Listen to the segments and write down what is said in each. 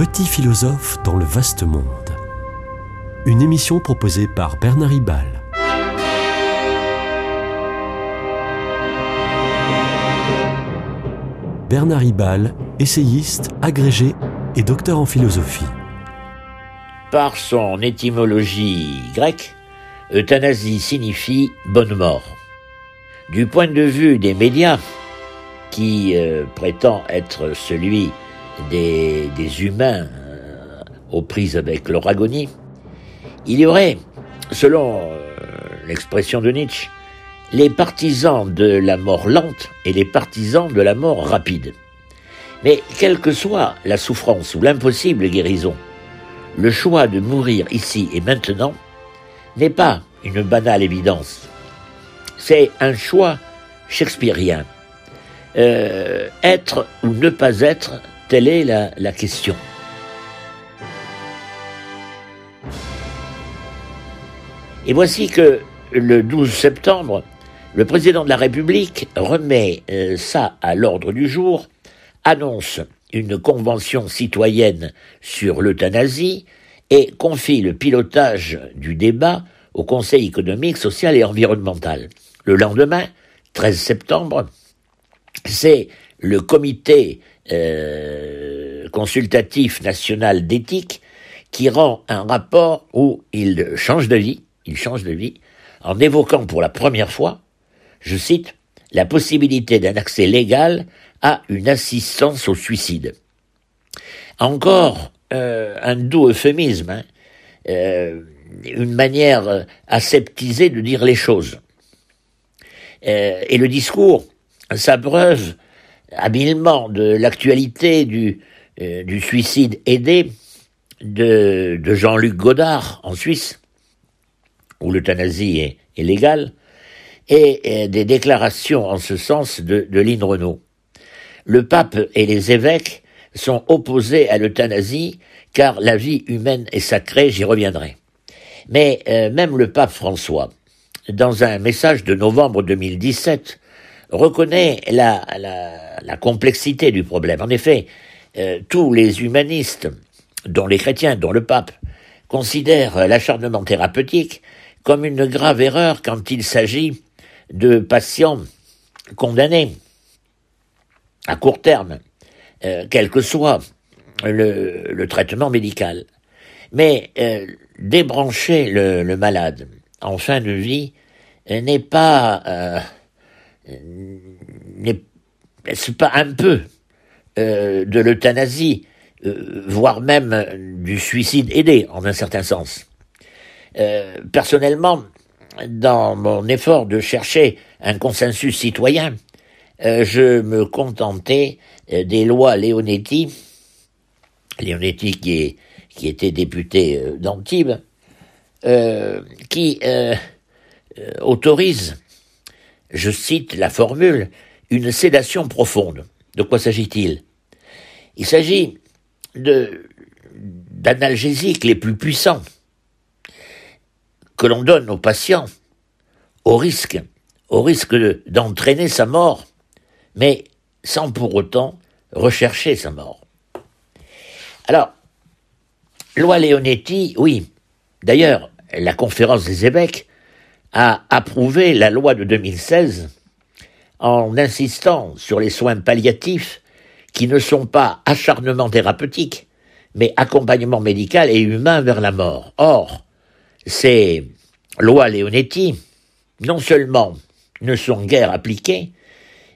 petit philosophe dans le vaste monde. Une émission proposée par Bernard Ribal. Bernard Ribal, essayiste, agrégé et docteur en philosophie. Par son étymologie grecque, euthanasie signifie bonne mort. Du point de vue des médias, qui euh, prétend être celui des, humains euh, aux prises avec leur agonie, il y aurait, selon euh, l'expression de Nietzsche, les partisans de la mort lente et les partisans de la mort rapide. Mais quelle que soit la souffrance ou l'impossible guérison, le choix de mourir ici et maintenant n'est pas une banale évidence. C'est un choix shakespearien. Euh, être ou ne pas être, telle est la, question. Et voici que le 12 septembre, le président de la République remet euh, ça à l'ordre du jour, annonce une convention citoyenne sur l'euthanasie et confie le pilotage du débat au Conseil économique, social et environnemental. Le lendemain, 13 septembre, c'est le comité euh, consultatif national d'éthique qui rend un rapport où il change de vie, il change de vie, en évoquant pour la première fois, je cite, la possibilité d'un accès légal à une assistance au suicide. Encore euh, un doux euphémisme, hein, euh, une manière aseptisée de dire les choses. Et le discours s'abreuve habilement de l'actualité du, euh, du suicide aidé de, de Jean-Luc Godard en Suisse, où l'euthanasie est, est, légale, et, et, des déclarations en ce sens de, de Lynn Renault. Le pape et les évêques sont opposés à l'euthanasie car la vie humaine est sacrée, j'y reviendrai. Mais euh, même le pape François, dans un message de novembre 2017, reconnaît la, la, complexité du problème. En effet, euh, tous les humanistes, dont les chrétiens, dont le pape, considèrent l'acharnement thérapeutique comme une grave erreur quand il s'agit de patients condamnés à court terme, euh, quel que soit le, traitement médical. Mais euh, débrancher le, malade en fin de vie n'est pas euh, n'est pas un peu euh, de l'euthanasie, euh, voire même du suicide aidé en un certain sens? Euh, personnellement, dans mon effort de chercher un consensus citoyen, je me contentais des lois Leonetti, Leonetti qui, est, qui était député d'Antibes, qui autorise je cite la formule, une sédation profonde. De quoi s'agit-il? Il s'agit d'analgésiques les plus puissants que l'on donne aux patients au risque, au risque d'entraîner sa mort, mais sans pour autant rechercher sa mort. Alors, loi Leonetti, oui. D'ailleurs, la conférence des évêques a approuvé la loi de 2016 en insistant sur les soins palliatifs qui ne sont pas acharnement thérapeutiques, mais accompagnement médical et humain vers la mort. Or, ces lois Leonetti, non seulement ne sont guère appliquées,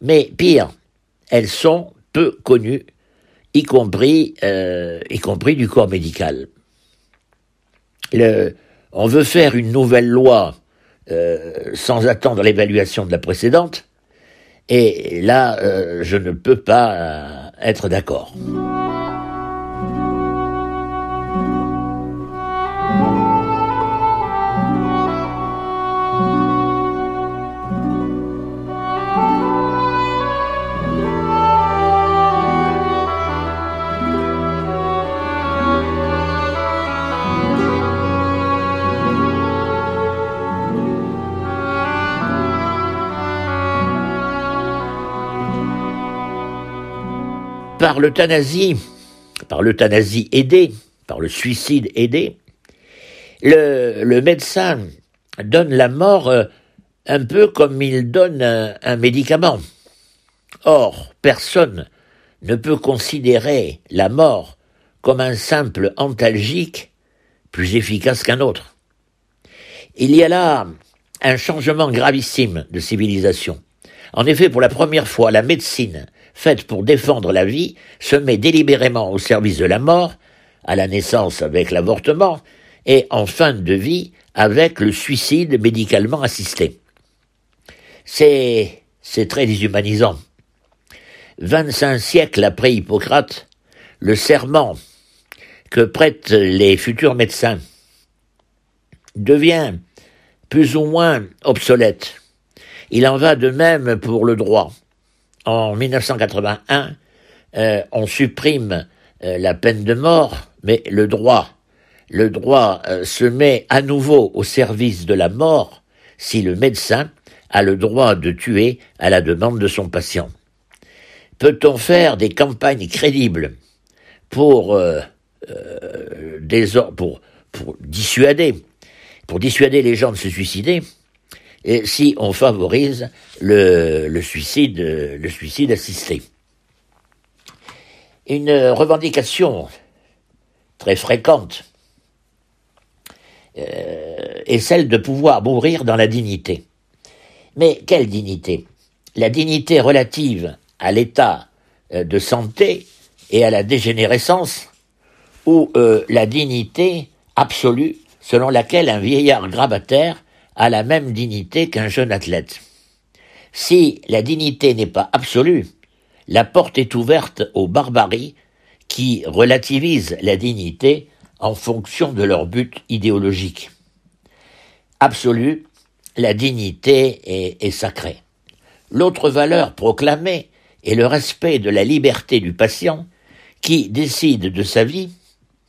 mais pire, elles sont peu connues, y compris, euh, y compris du corps médical. Le, on veut faire une nouvelle loi euh, sans attendre l'évaluation de la précédente. Et là, euh, je ne peux pas euh, être d'accord. Par l'euthanasie, par l'euthanasie aidée, par le suicide aidé, le, médecin donne la mort euh, un peu comme il donne un médicament. Or, personne ne peut considérer la mort comme un simple antalgique plus efficace qu'un autre. Il y a là un changement gravissime de civilisation. En effet, pour la première fois, la médecine, faite pour défendre la vie, se met délibérément au service de la mort, à la naissance avec l'avortement, et en fin de vie avec le suicide médicalement assisté. C'est, c'est très déshumanisant. 25 siècles après Hippocrate, le serment que prêtent les futurs médecins devient plus ou moins obsolète. Il en va de même pour le droit. En 1981, euh, on supprime euh, la peine de mort, mais le droit, le droit euh, se met à nouveau au service de la mort si le médecin a le droit de tuer à la demande de son patient. Peut-on faire des campagnes crédibles pour, dissuader, pour dissuader les gens de se suicider, et si on favorise le, suicide assisté. Une revendication très fréquente euh, est celle de pouvoir mourir dans la dignité. Mais quelle dignité? La dignité relative à l'état euh, de santé et à la dégénérescence, ou euh, la dignité absolue selon laquelle un vieillard grabataire la même dignité qu'un jeune athlète. Si la dignité n'est pas absolue, la porte est ouverte aux barbaries qui relativisent la dignité en fonction de leur but idéologique. Absolue, la dignité est, est sacrée. L'autre valeur proclamée et le respect de la liberté du patient qui décide de sa vie,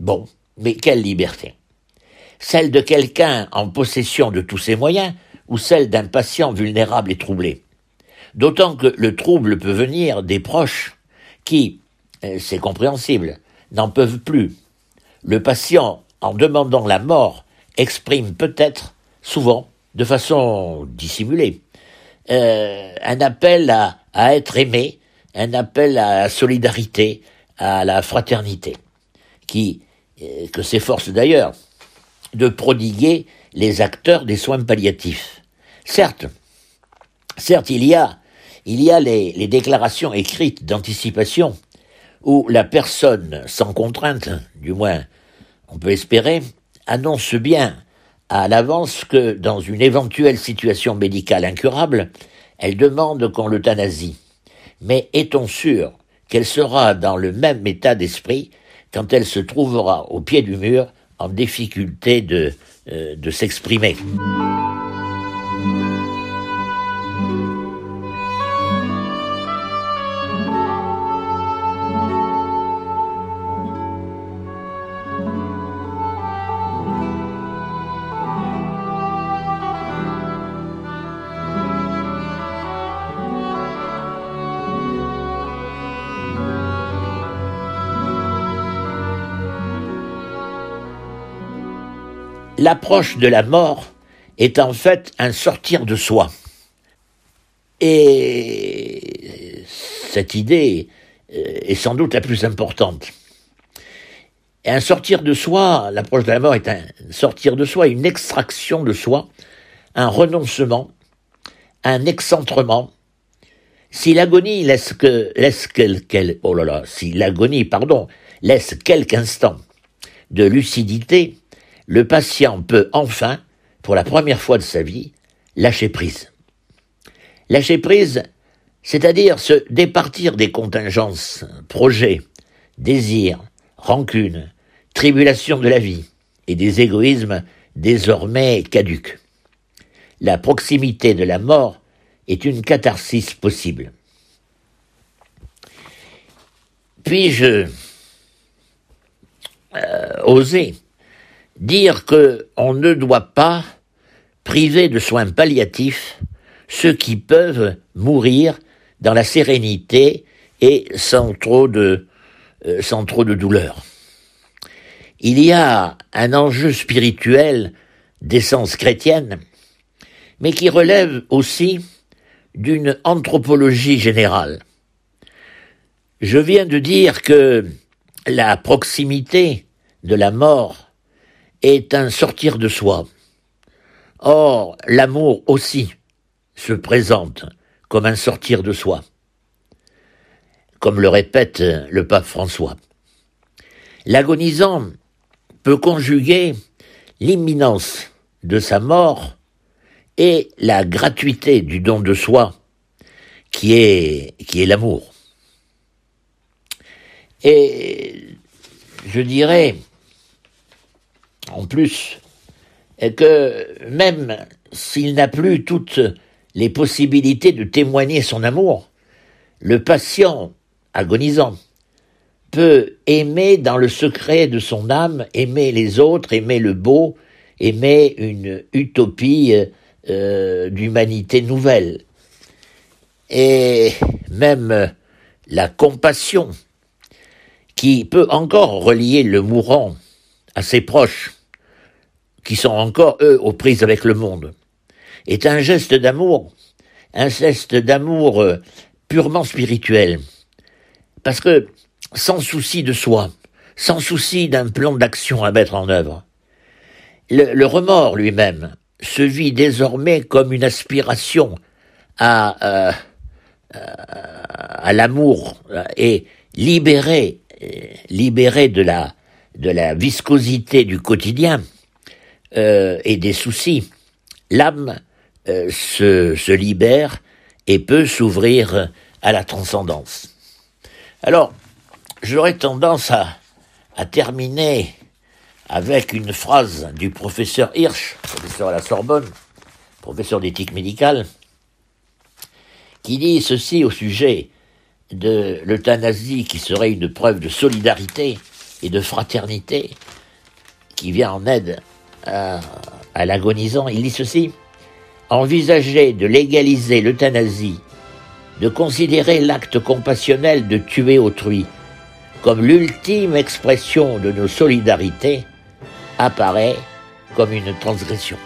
bon, mais quelle liberté? Celle de quelqu'un en possession de tous ses moyens ou celle d'un patient vulnérable et troublé D'autant que le trouble peut venir des proches qui, euh, c'est compréhensible, n'en peuvent plus. Le patient, en demandant la mort, exprime peut-être, souvent, de façon dissimulée, euh, un appel à, à être aimé, un appel à la solidarité, à la fraternité, qui euh, que s'efforce d'ailleurs de prodiguer les acteurs des soins palliatifs. Certes, certes, il y a, les, les déclarations écrites d'anticipation où la personne sans contrainte, du moins on peut espérer, annonce bien à l'avance que dans une éventuelle situation médicale incurable, elle demande qu'on l'euthanasie. Mais est-on sûr qu'elle sera dans le même état d'esprit quand elle se trouvera au pied du mur en difficulté de, euh, de s'exprimer l'approche de la mort est en fait un sortir de soi. Et cette idée euh, est sans doute la plus importante. Un sortir de soi, l'approche de la mort est un sortir de soi, une extraction de soi, un renoncement, un excentrement. Si l'agonie laisse que, laisse quel, oh là si l'agonie, pardon, laisse quelques instants de lucidité, le patient peut enfin, pour la première fois de sa vie, lâcher prise. Lâcher prise, c'est-à-dire se départir des contingences, projets, désirs, rancunes, tribulations de la vie et des égoïsmes désormais caduques. La proximité de la mort est une catharsis possible. Puis-je euh, oser dire que on ne doit pas priver de soins palliatifs ceux qui peuvent mourir dans la sérénité et sans trop de, euh, sans trop de douleur. Il y a un enjeu spirituel d'essence chrétienne, mais qui relève aussi d'une anthropologie générale. Je viens de dire que la proximité de la mort est un sortir de soi. Or, l'amour aussi se présente comme un sortir de soi, comme le répète le pape François. L'agonisant peut conjuguer l'imminence de sa mort et la gratuité du don de soi qui est, qui est l'amour. Et je dirais, en plus, que même s'il n'a plus toutes les possibilités de témoigner son amour, le patient agonisant peut aimer dans le secret de son âme, aimer les autres, aimer le beau, aimer une utopie euh, d'humanité nouvelle. Et même la compassion, qui peut encore relier le mourant à ses proches, qui sont encore, eux, aux prises avec le monde, est un geste d'amour, un geste d'amour euh, purement spirituel. Parce que, sans souci de soi, sans souci d'un plan d'action à mettre en œuvre, le, remords lui-même se vit désormais comme une aspiration à, euh, euh, à l'amour et libéré, libéré de la, de la viscosité du quotidien, euh, et des soucis, l'âme euh, se, libère et peut s'ouvrir à la transcendance. Alors, j'aurais tendance à, à terminer avec une phrase du professeur Hirsch, professeur à la Sorbonne, professeur d'éthique médicale, qui dit ceci au sujet de l'euthanasie qui serait une preuve de solidarité et de fraternité qui vient en aide à, l'agonisant, il dit ceci Envisager de légaliser l'euthanasie, de considérer l'acte compassionnel de tuer autrui comme l'ultime expression de nos solidarités, apparaît comme une transgression.